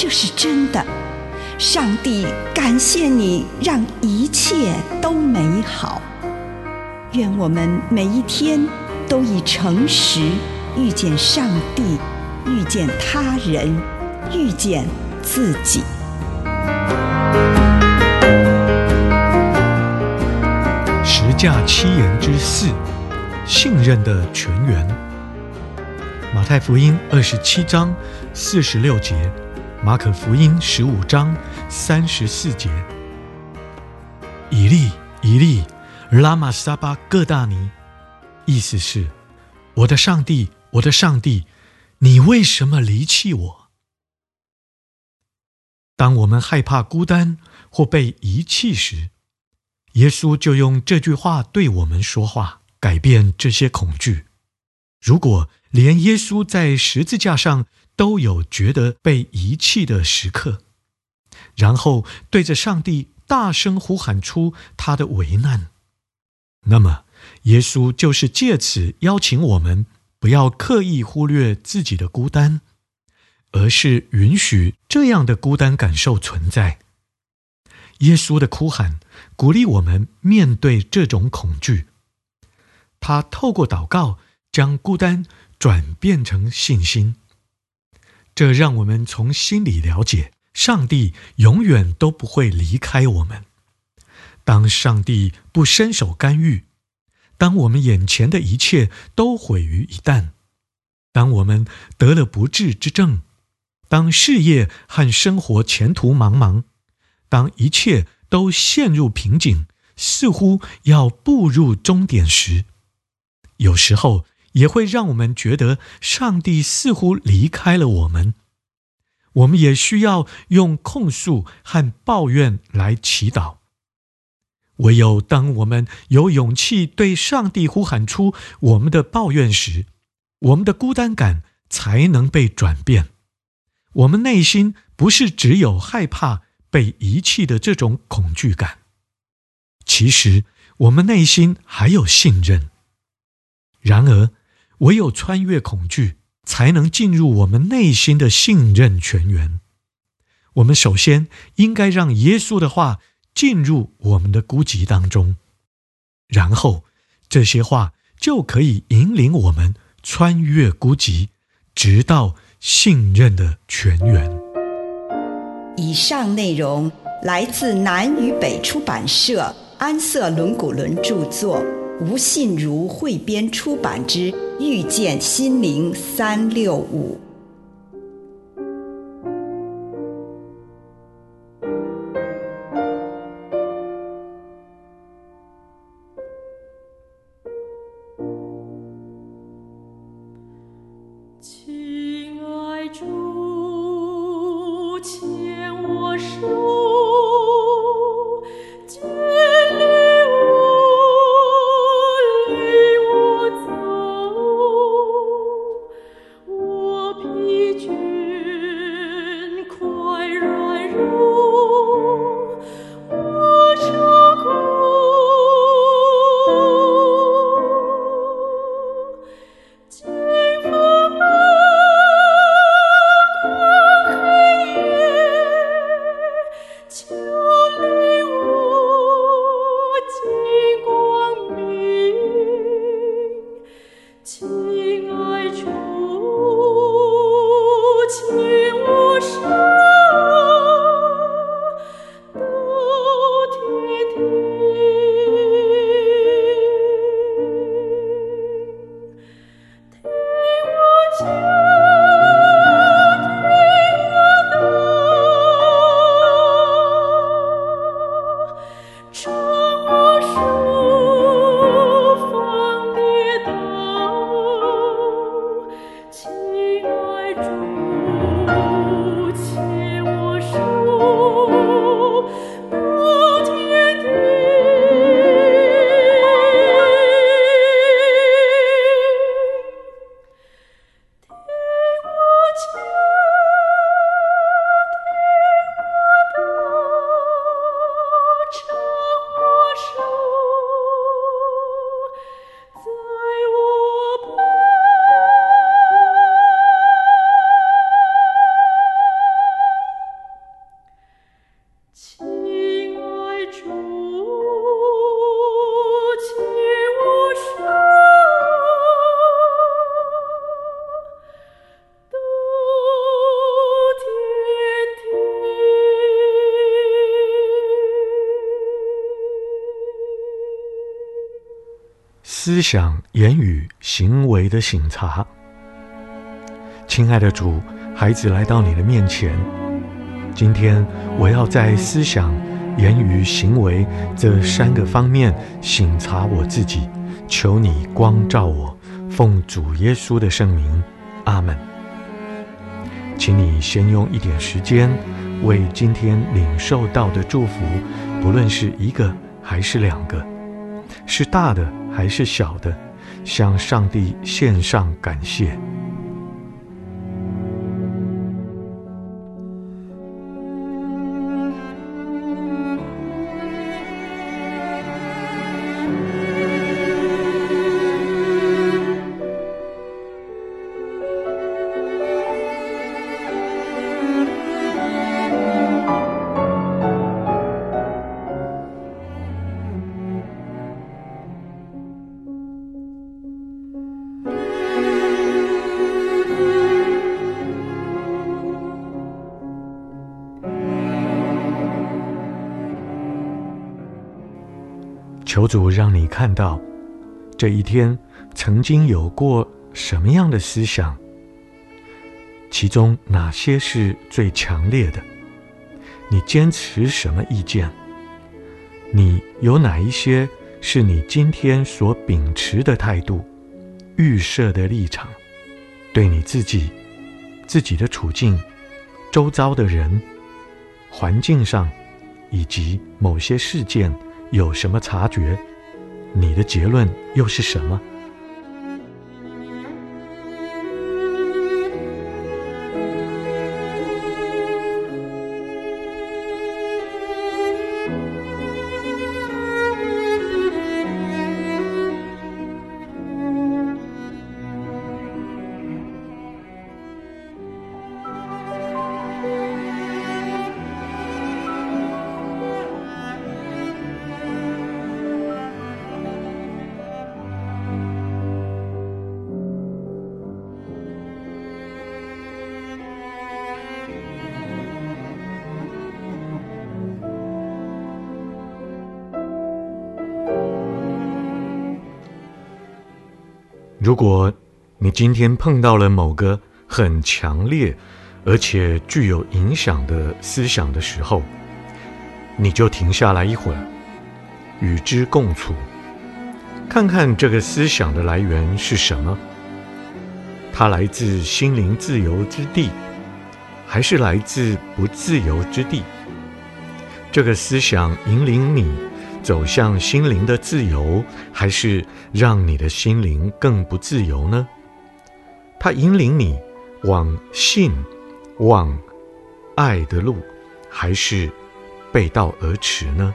这是真的。上帝感谢你，让一切都美好。愿我们每一天都以诚实遇见上帝，遇见他人，遇见自己。十架七言之四，信任的泉源。马太福音二十七章四十六节，马可福音十五章三十四节。以利，以利，拉玛撒巴各大尼，意思是：我的上帝，我的上帝，你为什么离弃我？当我们害怕孤单或被遗弃时，耶稣就用这句话对我们说话，改变这些恐惧。如果连耶稣在十字架上都有觉得被遗弃的时刻，然后对着上帝大声呼喊出他的危难，那么耶稣就是借此邀请我们不要刻意忽略自己的孤单，而是允许这样的孤单感受存在。耶稣的哭喊鼓励我们面对这种恐惧。他透过祷告将孤单转变成信心，这让我们从心里了解，上帝永远都不会离开我们。当上帝不伸手干预，当我们眼前的一切都毁于一旦，当我们得了不治之症，当事业和生活前途茫茫。当一切都陷入瓶颈，似乎要步入终点时，有时候也会让我们觉得上帝似乎离开了我们。我们也需要用控诉和抱怨来祈祷。唯有当我们有勇气对上帝呼喊出我们的抱怨时，我们的孤单感才能被转变。我们内心不是只有害怕。被遗弃的这种恐惧感，其实我们内心还有信任。然而，唯有穿越恐惧，才能进入我们内心的信任泉源。我们首先应该让耶稣的话进入我们的孤寂当中，然后这些话就可以引领我们穿越孤寂，直到信任的泉源。以上内容来自南与北出版社安瑟伦古伦著作，吴信如汇编出版之《遇见心灵三六五》。思想、言语、行为的省察。亲爱的主，孩子来到你的面前，今天我要在思想、言语、行为这三个方面省察我自己，求你光照我，奉主耶稣的圣名，阿门。请你先用一点时间，为今天领受到的祝福，不论是一个还是两个，是大的还是小的，向上帝献上感谢。求主让你看到，这一天曾经有过什么样的思想，其中哪些是最强烈的？你坚持什么意见？你有哪一些是你今天所秉持的态度、预设的立场？对你自己、自己的处境、周遭的人、环境上，以及某些事件。有什么察觉？你的结论又是什么？如果你今天碰到了某个很强烈而且具有影响的思想的时候，你就停下来一会儿，与之共处，看看这个思想的来源是什么？它来自心灵自由之地，还是来自不自由之地？这个思想引领你走向心灵的自由，还是让你的心灵更不自由呢？它引领你往信、往爱的路，还是背道而驰呢？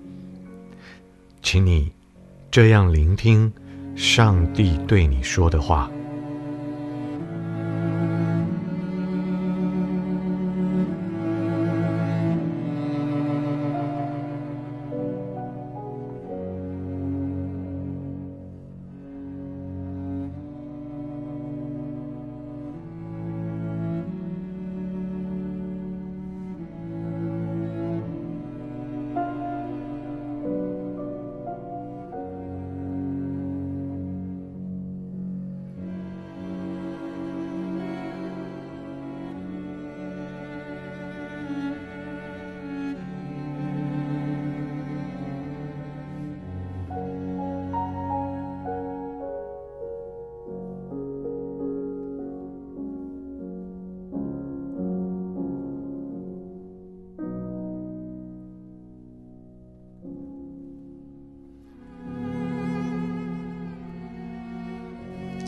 请你这样聆听上帝对你说的话。